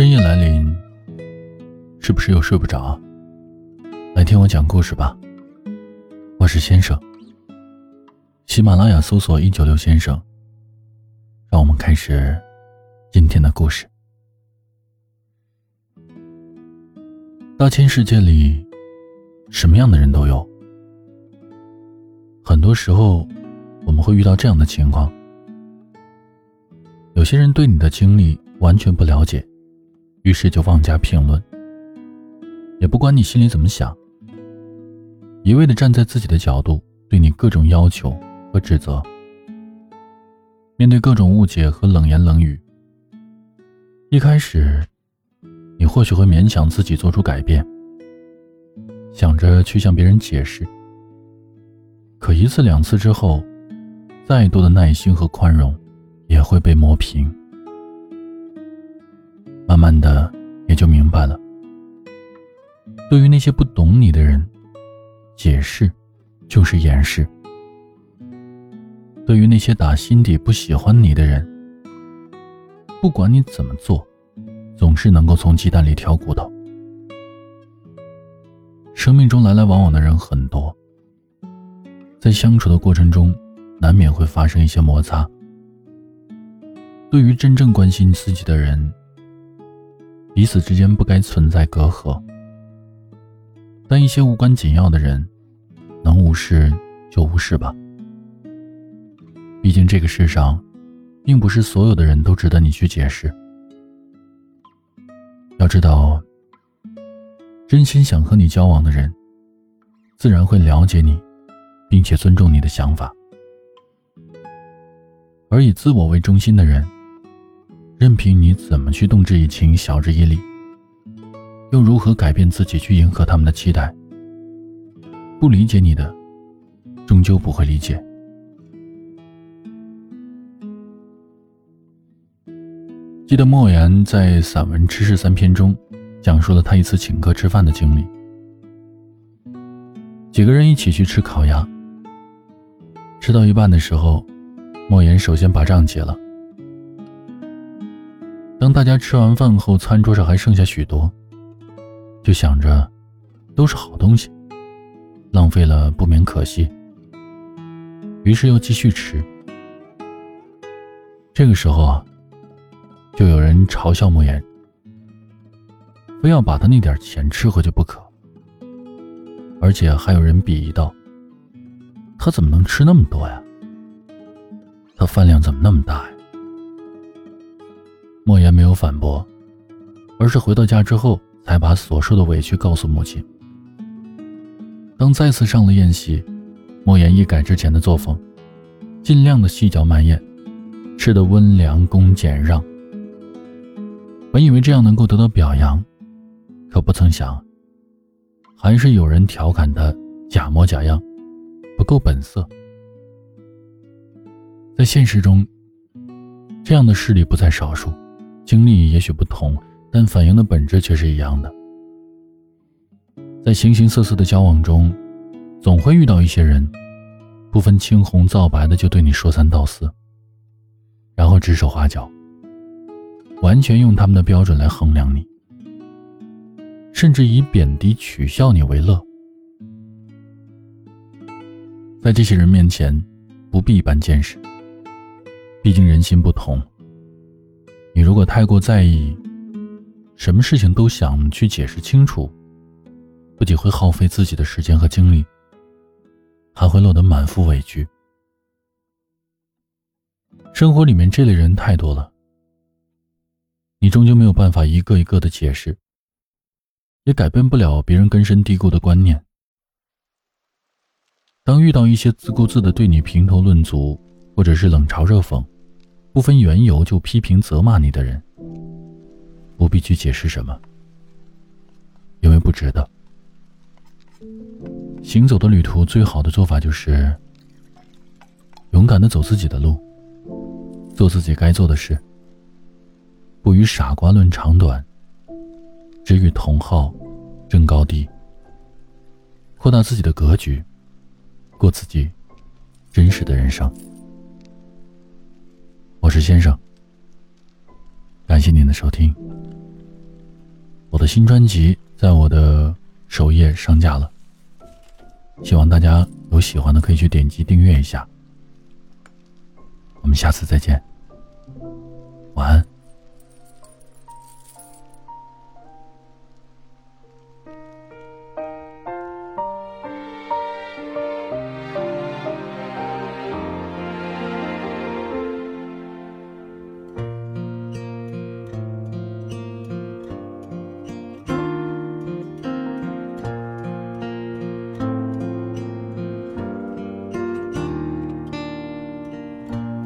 深夜来临，是不是又睡不着？来听我讲故事吧。我是先生。喜马拉雅搜索“一九六先生”，让我们开始今天的故事。大千世界里，什么样的人都有。很多时候，我们会遇到这样的情况：有些人对你的经历完全不了解。于是就妄加评论，也不管你心里怎么想，一味的站在自己的角度对你各种要求和指责。面对各种误解和冷言冷语，一开始，你或许会勉强自己做出改变，想着去向别人解释。可一次两次之后，再多的耐心和宽容，也会被磨平。慢慢的，也就明白了。对于那些不懂你的人，解释就是掩饰；对于那些打心底不喜欢你的人，不管你怎么做，总是能够从鸡蛋里挑骨头。生命中来来往往的人很多，在相处的过程中，难免会发生一些摩擦。对于真正关心自己的人，彼此之间不该存在隔阂，但一些无关紧要的人，能无视就无视吧。毕竟这个世上，并不是所有的人都值得你去解释。要知道，真心想和你交往的人，自然会了解你，并且尊重你的想法；而以自我为中心的人，任凭你怎么去动之以情、晓之以理，又如何改变自己去迎合他们的期待？不理解你的，终究不会理解。记得莫言在散文《吃事三篇》中，讲述了他一次请客吃饭的经历。几个人一起去吃烤鸭，吃到一半的时候，莫言首先把账结了。大家吃完饭后，餐桌上还剩下许多，就想着都是好东西，浪费了不免可惜。于是又继续吃。这个时候啊，就有人嘲笑莫言，非要把他那点钱吃回去不可，而且还有人鄙夷道：“他怎么能吃那么多呀？他饭量怎么那么大呀？”莫言没有反驳，而是回到家之后才把所受的委屈告诉母亲。当再次上了宴席，莫言一改之前的作风，尽量的细嚼慢咽，吃得温良恭俭让。本以为这样能够得到表扬，可不曾想，还是有人调侃他假模假样，不够本色。在现实中，这样的事例不在少数。经历也许不同，但反应的本质却是一样的。在形形色色的交往中，总会遇到一些人，不分青红皂白的就对你说三道四，然后指手画脚，完全用他们的标准来衡量你，甚至以贬低取笑你为乐。在这些人面前，不必一般见识，毕竟人心不同。你如果太过在意，什么事情都想去解释清楚，不仅会耗费自己的时间和精力，还会落得满腹委屈。生活里面这类人太多了，你终究没有办法一个一个的解释，也改变不了别人根深蒂固的观念。当遇到一些自顾自的对你评头论足，或者是冷嘲热讽。不分缘由就批评责骂你的人，不必去解释什么，因为不值得。行走的旅途，最好的做法就是勇敢的走自己的路，做自己该做的事，不与傻瓜论长短，只与同好争高低，扩大自己的格局，过自己真实的人生。我是先生，感谢您的收听，我的新专辑在我的首页上架了，希望大家有喜欢的可以去点击订阅一下。我们下次再见，晚安。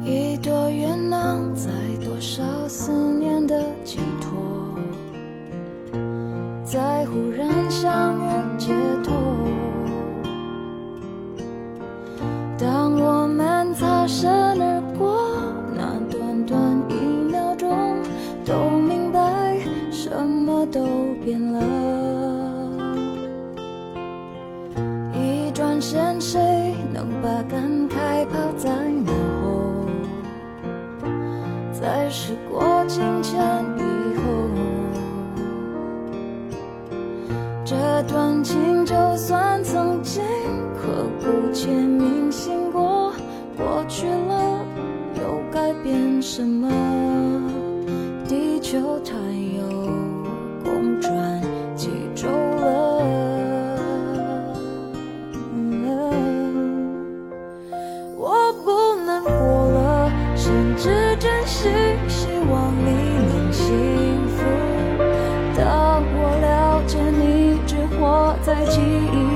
一朵云能载多少思念的寄托？在忽然相遇结以后。这段情就算曾经刻骨且铭心过，过去了又改变什么？地球太远活在记忆